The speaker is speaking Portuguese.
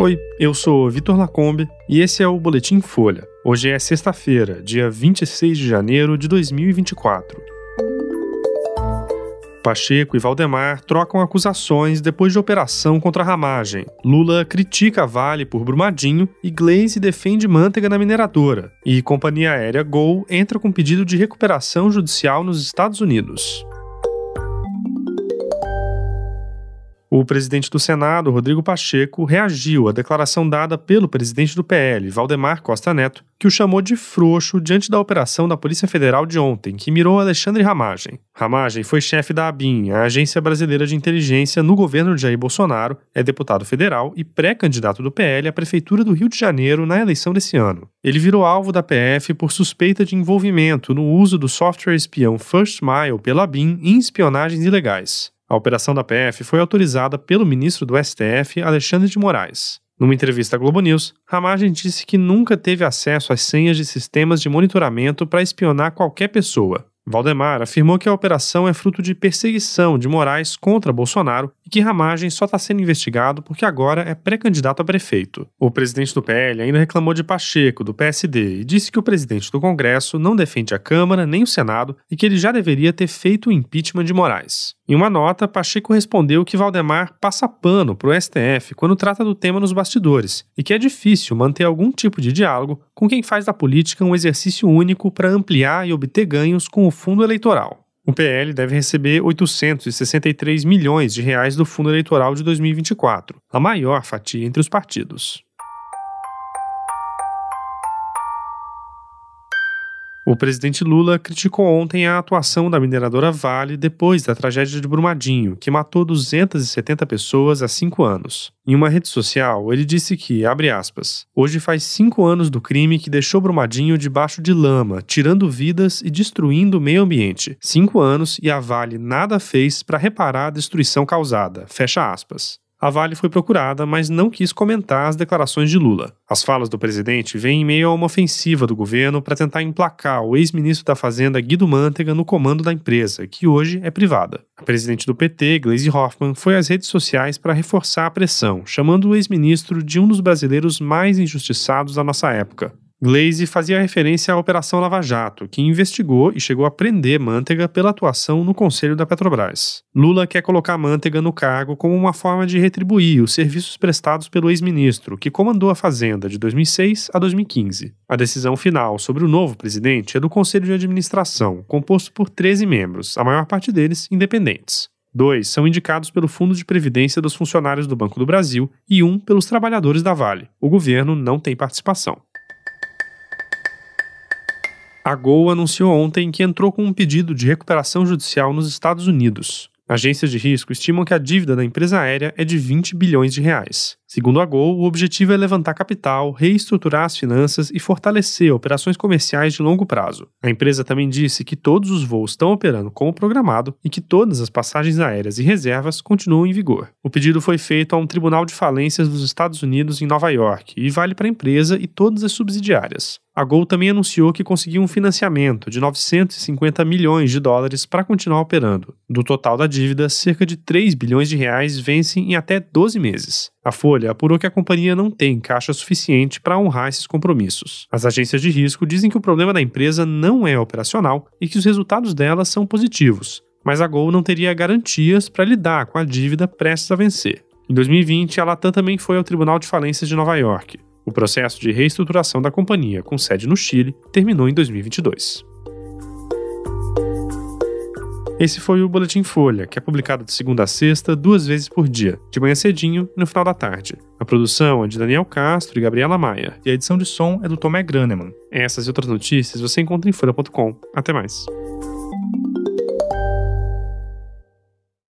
Oi, eu sou Vitor Lacombe e esse é o Boletim Folha. Hoje é sexta-feira, dia 26 de janeiro de 2024. Pacheco e Valdemar trocam acusações depois de operação contra a ramagem. Lula critica Vale por Brumadinho e Glaze defende manteiga na mineradora. E companhia aérea Gol entra com pedido de recuperação judicial nos Estados Unidos. O presidente do Senado, Rodrigo Pacheco, reagiu à declaração dada pelo presidente do PL, Valdemar Costa Neto, que o chamou de frouxo diante da operação da Polícia Federal de ontem, que mirou Alexandre Ramagem. Ramagem foi chefe da ABIN, a Agência Brasileira de Inteligência, no governo de Jair Bolsonaro, é deputado federal e pré-candidato do PL à Prefeitura do Rio de Janeiro na eleição desse ano. Ele virou alvo da PF por suspeita de envolvimento no uso do software espião First Mile pela ABIN em espionagens ilegais. A operação da PF foi autorizada pelo ministro do STF, Alexandre de Moraes. Numa entrevista à Globo News, Ramagem disse que nunca teve acesso às senhas de sistemas de monitoramento para espionar qualquer pessoa. Valdemar afirmou que a operação é fruto de perseguição de Moraes contra Bolsonaro e que Ramagem só está sendo investigado porque agora é pré-candidato a prefeito. O presidente do PL ainda reclamou de Pacheco, do PSD, e disse que o presidente do Congresso não defende a Câmara nem o Senado e que ele já deveria ter feito o impeachment de Moraes. Em uma nota, Pacheco respondeu que Valdemar passa pano para o STF quando trata do tema nos bastidores e que é difícil manter algum tipo de diálogo com quem faz da política um exercício único para ampliar e obter ganhos com o fundo eleitoral. O PL deve receber 863 milhões de reais do fundo eleitoral de 2024, a maior fatia entre os partidos. O presidente Lula criticou ontem a atuação da mineradora Vale depois da tragédia de Brumadinho, que matou 270 pessoas há cinco anos. Em uma rede social, ele disse que, abre aspas, hoje faz cinco anos do crime que deixou Brumadinho debaixo de lama, tirando vidas e destruindo o meio ambiente. Cinco anos e a Vale nada fez para reparar a destruição causada. Fecha aspas. A Vale foi procurada, mas não quis comentar as declarações de Lula. As falas do presidente vêm em meio a uma ofensiva do governo para tentar emplacar o ex-ministro da Fazenda Guido Mantega no comando da empresa, que hoje é privada. A presidente do PT, Gleisi Hoffmann, foi às redes sociais para reforçar a pressão, chamando o ex-ministro de um dos brasileiros mais injustiçados da nossa época. Glaze fazia referência à Operação Lava Jato, que investigou e chegou a prender Manteiga pela atuação no Conselho da Petrobras. Lula quer colocar Manteiga no cargo como uma forma de retribuir os serviços prestados pelo ex-ministro, que comandou a Fazenda de 2006 a 2015. A decisão final sobre o novo presidente é do Conselho de Administração, composto por 13 membros, a maior parte deles independentes. Dois são indicados pelo Fundo de Previdência dos Funcionários do Banco do Brasil e um pelos trabalhadores da Vale. O governo não tem participação. A Gol anunciou ontem que entrou com um pedido de recuperação judicial nos Estados Unidos. Agências de risco estimam que a dívida da empresa aérea é de 20 bilhões de reais. Segundo a Gol, o objetivo é levantar capital, reestruturar as finanças e fortalecer operações comerciais de longo prazo. A empresa também disse que todos os voos estão operando como programado e que todas as passagens aéreas e reservas continuam em vigor. O pedido foi feito a um tribunal de falências dos Estados Unidos em Nova York e vale para a empresa e todas as subsidiárias. A Gol também anunciou que conseguiu um financiamento de 950 milhões de dólares para continuar operando. Do total da dívida, cerca de 3 bilhões de reais vencem em até 12 meses. A Folha apurou que a companhia não tem caixa suficiente para honrar esses compromissos. As agências de risco dizem que o problema da empresa não é operacional e que os resultados dela são positivos, mas a Gol não teria garantias para lidar com a dívida prestes a vencer. Em 2020, a Latam também foi ao Tribunal de Falências de Nova York. O processo de reestruturação da companhia, com sede no Chile, terminou em 2022. Esse foi o Boletim Folha, que é publicado de segunda a sexta, duas vezes por dia, de manhã cedinho e no final da tarde. A produção é de Daniel Castro e Gabriela Maia, e a edição de som é do Tomé Graneman. Essas e outras notícias você encontra em folha.com. Até mais.